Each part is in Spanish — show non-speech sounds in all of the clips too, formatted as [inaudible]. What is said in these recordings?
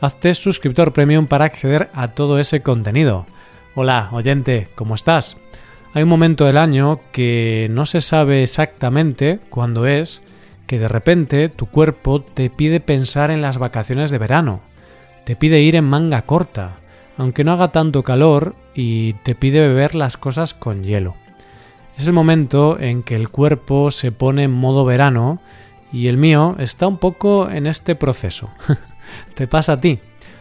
Hazte suscriptor premium para acceder a todo ese contenido. Hola, oyente, ¿cómo estás? Hay un momento del año que no se sabe exactamente cuándo es, que de repente tu cuerpo te pide pensar en las vacaciones de verano, te pide ir en manga corta, aunque no haga tanto calor, y te pide beber las cosas con hielo. Es el momento en que el cuerpo se pone en modo verano y el mío está un poco en este proceso. [laughs] te pasa a ti.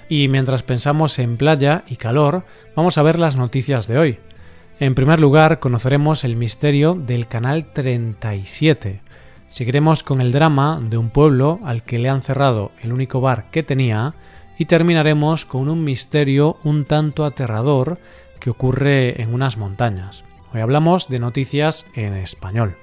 Y mientras pensamos en playa y calor, vamos a ver las noticias de hoy. En primer lugar, conoceremos el misterio del Canal 37 Seguiremos con el drama de un pueblo al que le han cerrado el único bar que tenía y terminaremos con un misterio un tanto aterrador que ocurre en unas montañas. Hoy hablamos de noticias en español.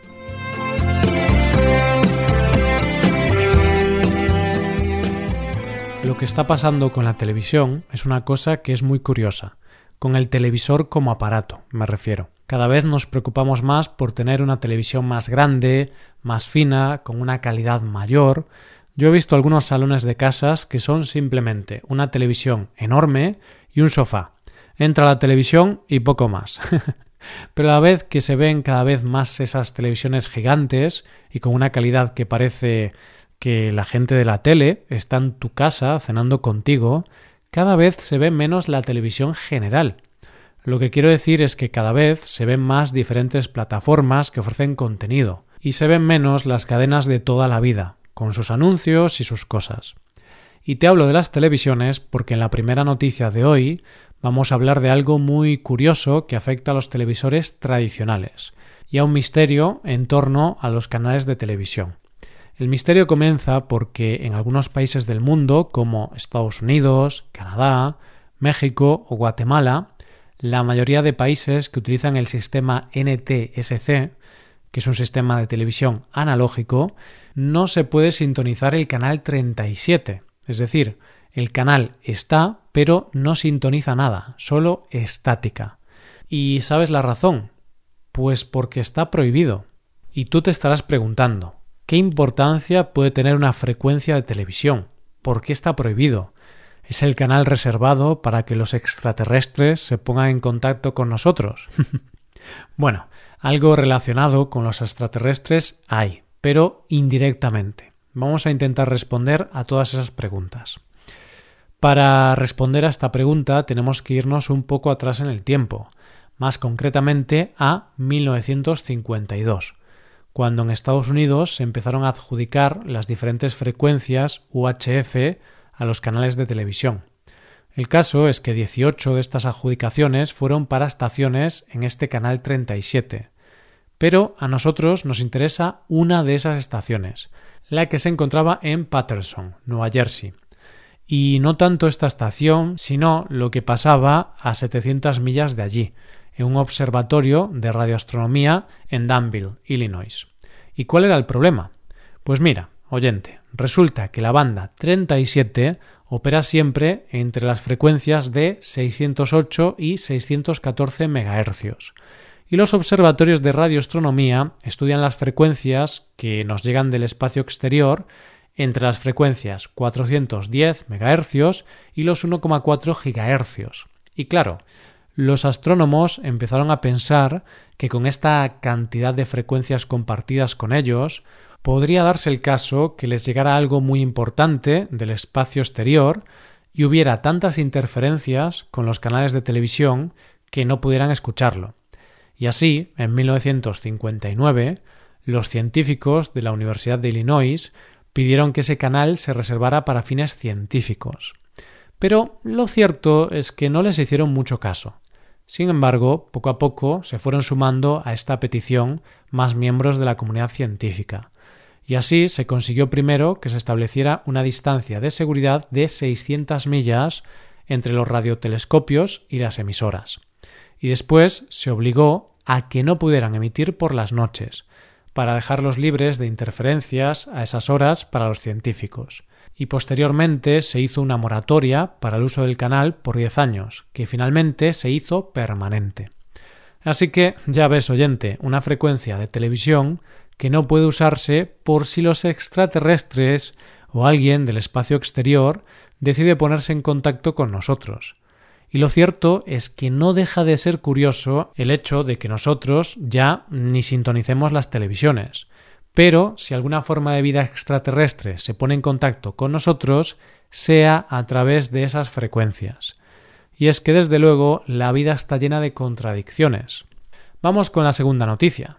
Que está pasando con la televisión es una cosa que es muy curiosa, con el televisor como aparato, me refiero. Cada vez nos preocupamos más por tener una televisión más grande, más fina, con una calidad mayor. Yo he visto algunos salones de casas que son simplemente una televisión enorme y un sofá. Entra la televisión y poco más. [laughs] Pero a la vez que se ven cada vez más esas televisiones gigantes y con una calidad que parece que la gente de la tele está en tu casa cenando contigo, cada vez se ve menos la televisión general lo que quiero decir es que cada vez se ven más diferentes plataformas que ofrecen contenido y se ven menos las cadenas de toda la vida, con sus anuncios y sus cosas. Y te hablo de las televisiones porque en la primera noticia de hoy vamos a hablar de algo muy curioso que afecta a los televisores tradicionales y a un misterio en torno a los canales de televisión. El misterio comienza porque en algunos países del mundo, como Estados Unidos, Canadá, México o Guatemala, la mayoría de países que utilizan el sistema NTSC, que es un sistema de televisión analógico, no se puede sintonizar el canal 37. Es decir, el canal está, pero no sintoniza nada, solo estática. ¿Y sabes la razón? Pues porque está prohibido. Y tú te estarás preguntando, ¿qué importancia puede tener una frecuencia de televisión? ¿Por qué está prohibido? es el canal reservado para que los extraterrestres se pongan en contacto con nosotros. [laughs] bueno, algo relacionado con los extraterrestres hay, pero indirectamente. Vamos a intentar responder a todas esas preguntas. Para responder a esta pregunta tenemos que irnos un poco atrás en el tiempo, más concretamente a 1952, cuando en Estados Unidos se empezaron a adjudicar las diferentes frecuencias UHF a los canales de televisión. El caso es que 18 de estas adjudicaciones fueron para estaciones en este canal 37. Pero a nosotros nos interesa una de esas estaciones, la que se encontraba en Patterson, Nueva Jersey. Y no tanto esta estación, sino lo que pasaba a 700 millas de allí, en un observatorio de radioastronomía en Danville, Illinois. ¿Y cuál era el problema? Pues mira, oyente, Resulta que la banda 37 opera siempre entre las frecuencias de 608 y 614 MHz. Y los observatorios de radioastronomía estudian las frecuencias que nos llegan del espacio exterior entre las frecuencias 410 MHz y los 1,4 GHz. Y claro, los astrónomos empezaron a pensar que con esta cantidad de frecuencias compartidas con ellos, podría darse el caso que les llegara algo muy importante del espacio exterior y hubiera tantas interferencias con los canales de televisión que no pudieran escucharlo. Y así, en 1959, los científicos de la Universidad de Illinois pidieron que ese canal se reservara para fines científicos. Pero lo cierto es que no les hicieron mucho caso. Sin embargo, poco a poco se fueron sumando a esta petición más miembros de la comunidad científica y así se consiguió primero que se estableciera una distancia de seguridad de 600 millas entre los radiotelescopios y las emisoras. Y después se obligó a que no pudieran emitir por las noches, para dejarlos libres de interferencias a esas horas para los científicos. Y posteriormente se hizo una moratoria para el uso del canal por 10 años, que finalmente se hizo permanente. Así que ya ves, oyente, una frecuencia de televisión que no puede usarse por si los extraterrestres o alguien del espacio exterior decide ponerse en contacto con nosotros. Y lo cierto es que no deja de ser curioso el hecho de que nosotros ya ni sintonicemos las televisiones. Pero si alguna forma de vida extraterrestre se pone en contacto con nosotros, sea a través de esas frecuencias. Y es que desde luego la vida está llena de contradicciones. Vamos con la segunda noticia.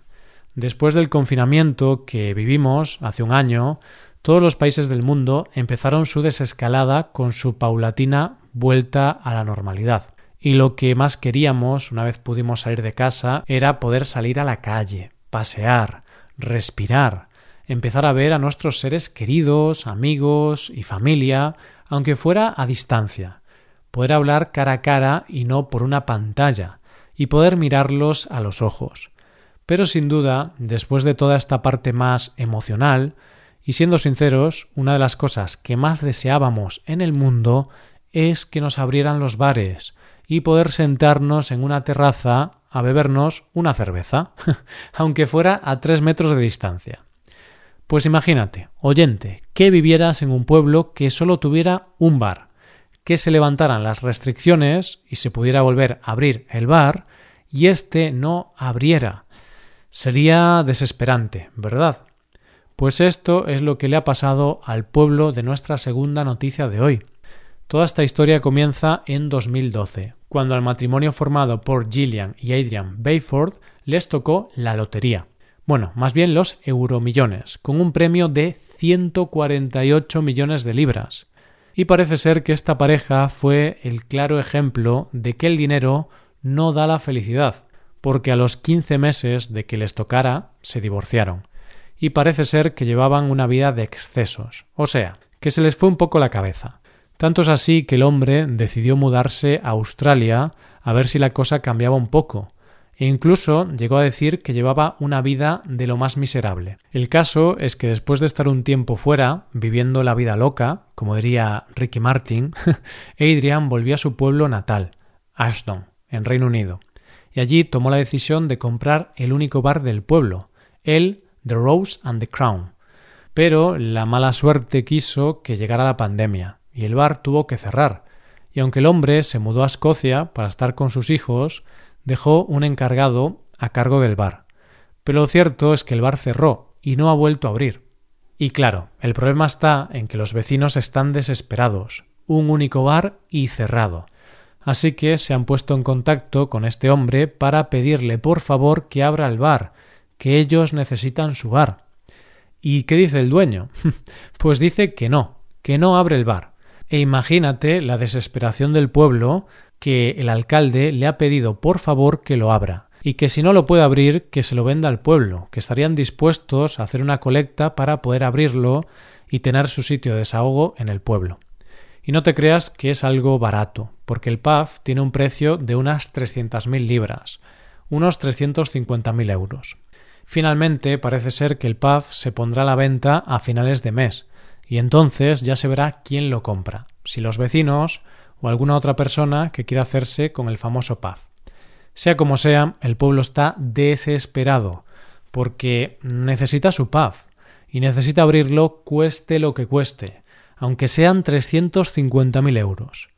Después del confinamiento que vivimos hace un año, todos los países del mundo empezaron su desescalada con su paulatina vuelta a la normalidad. Y lo que más queríamos, una vez pudimos salir de casa, era poder salir a la calle, pasear, respirar, empezar a ver a nuestros seres queridos, amigos y familia, aunque fuera a distancia poder hablar cara a cara y no por una pantalla, y poder mirarlos a los ojos. Pero sin duda, después de toda esta parte más emocional, y siendo sinceros, una de las cosas que más deseábamos en el mundo es que nos abrieran los bares y poder sentarnos en una terraza a bebernos una cerveza, [laughs] aunque fuera a tres metros de distancia. Pues imagínate, oyente, que vivieras en un pueblo que solo tuviera un bar, que se levantaran las restricciones y se pudiera volver a abrir el bar y éste no abriera. Sería desesperante, ¿verdad? Pues esto es lo que le ha pasado al pueblo de nuestra segunda noticia de hoy. Toda esta historia comienza en 2012, cuando al matrimonio formado por Gillian y Adrian Bayford les tocó la lotería. Bueno, más bien los euromillones, con un premio de 148 millones de libras y parece ser que esta pareja fue el claro ejemplo de que el dinero no da la felicidad, porque a los 15 meses de que les tocara se divorciaron, y parece ser que llevaban una vida de excesos, o sea, que se les fue un poco la cabeza. Tanto es así que el hombre decidió mudarse a Australia a ver si la cosa cambiaba un poco, e incluso llegó a decir que llevaba una vida de lo más miserable. El caso es que después de estar un tiempo fuera, viviendo la vida loca, como diría Ricky Martin, [laughs] Adrian volvió a su pueblo natal, Ashton, en Reino Unido, y allí tomó la decisión de comprar el único bar del pueblo, el The Rose and the Crown. Pero la mala suerte quiso que llegara la pandemia, y el bar tuvo que cerrar, y aunque el hombre se mudó a Escocia para estar con sus hijos, dejó un encargado a cargo del bar. Pero lo cierto es que el bar cerró y no ha vuelto a abrir. Y claro, el problema está en que los vecinos están desesperados. Un único bar y cerrado. Así que se han puesto en contacto con este hombre para pedirle por favor que abra el bar, que ellos necesitan su bar. ¿Y qué dice el dueño? [laughs] pues dice que no, que no abre el bar. E imagínate la desesperación del pueblo que el alcalde le ha pedido por favor que lo abra y que si no lo puede abrir que se lo venda al pueblo, que estarían dispuestos a hacer una colecta para poder abrirlo y tener su sitio de desahogo en el pueblo. Y no te creas que es algo barato, porque el pub tiene un precio de unas 300.000 libras, unos 350.000 euros. Finalmente parece ser que el pub se pondrá a la venta a finales de mes, y entonces ya se verá quién lo compra, si los vecinos o alguna otra persona que quiera hacerse con el famoso pub. Sea como sea, el pueblo está desesperado porque necesita su pub y necesita abrirlo cueste lo que cueste, aunque sean 350.000 euros.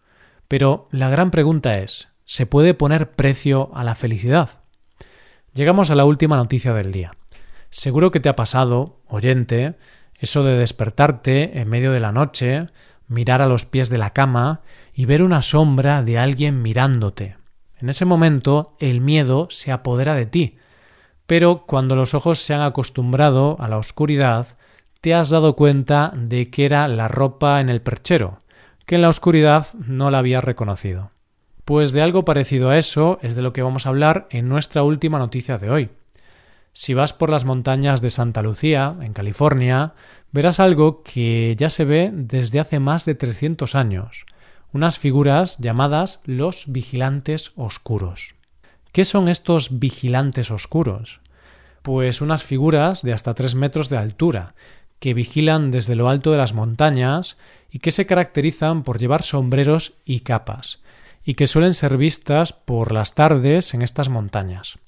Pero la gran pregunta es, ¿se puede poner precio a la felicidad? Llegamos a la última noticia del día. Seguro que te ha pasado, oyente, eso de despertarte en medio de la noche, mirar a los pies de la cama y ver una sombra de alguien mirándote. En ese momento el miedo se apodera de ti, pero cuando los ojos se han acostumbrado a la oscuridad, te has dado cuenta de que era la ropa en el perchero, que en la oscuridad no la habías reconocido. Pues de algo parecido a eso es de lo que vamos a hablar en nuestra última noticia de hoy. Si vas por las montañas de Santa Lucía, en California, verás algo que ya se ve desde hace más de 300 años, unas figuras llamadas los vigilantes oscuros. ¿Qué son estos vigilantes oscuros? Pues unas figuras de hasta 3 metros de altura, que vigilan desde lo alto de las montañas y que se caracterizan por llevar sombreros y capas, y que suelen ser vistas por las tardes en estas montañas.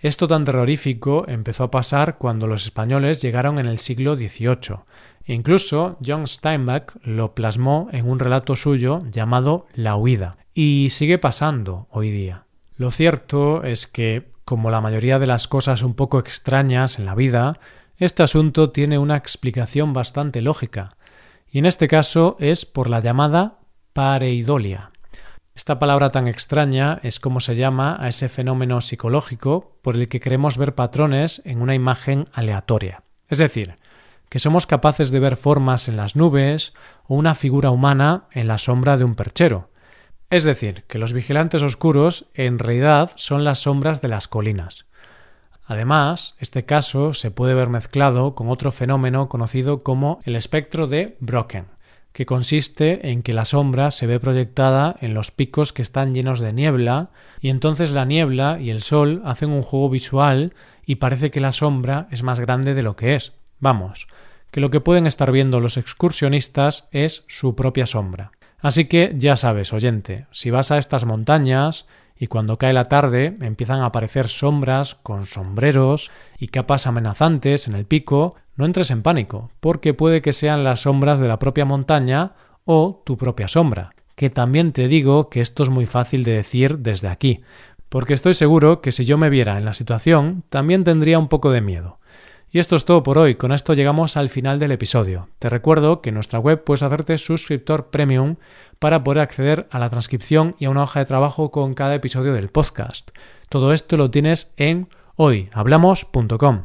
Esto tan terrorífico empezó a pasar cuando los españoles llegaron en el siglo XVIII. Incluso John Steinbeck lo plasmó en un relato suyo llamado La huida. Y sigue pasando hoy día. Lo cierto es que, como la mayoría de las cosas un poco extrañas en la vida, este asunto tiene una explicación bastante lógica, y en este caso es por la llamada pareidolia. Esta palabra tan extraña es como se llama a ese fenómeno psicológico por el que queremos ver patrones en una imagen aleatoria. Es decir, que somos capaces de ver formas en las nubes o una figura humana en la sombra de un perchero. Es decir, que los vigilantes oscuros en realidad son las sombras de las colinas. Además, este caso se puede ver mezclado con otro fenómeno conocido como el espectro de Brocken que consiste en que la sombra se ve proyectada en los picos que están llenos de niebla, y entonces la niebla y el sol hacen un juego visual y parece que la sombra es más grande de lo que es. Vamos, que lo que pueden estar viendo los excursionistas es su propia sombra. Así que ya sabes, oyente, si vas a estas montañas y cuando cae la tarde empiezan a aparecer sombras con sombreros y capas amenazantes en el pico, no entres en pánico, porque puede que sean las sombras de la propia montaña o tu propia sombra, que también te digo que esto es muy fácil de decir desde aquí, porque estoy seguro que si yo me viera en la situación, también tendría un poco de miedo. Y esto es todo por hoy, con esto llegamos al final del episodio. Te recuerdo que en nuestra web puedes hacerte suscriptor premium para poder acceder a la transcripción y a una hoja de trabajo con cada episodio del podcast. Todo esto lo tienes en hoyhablamos.com.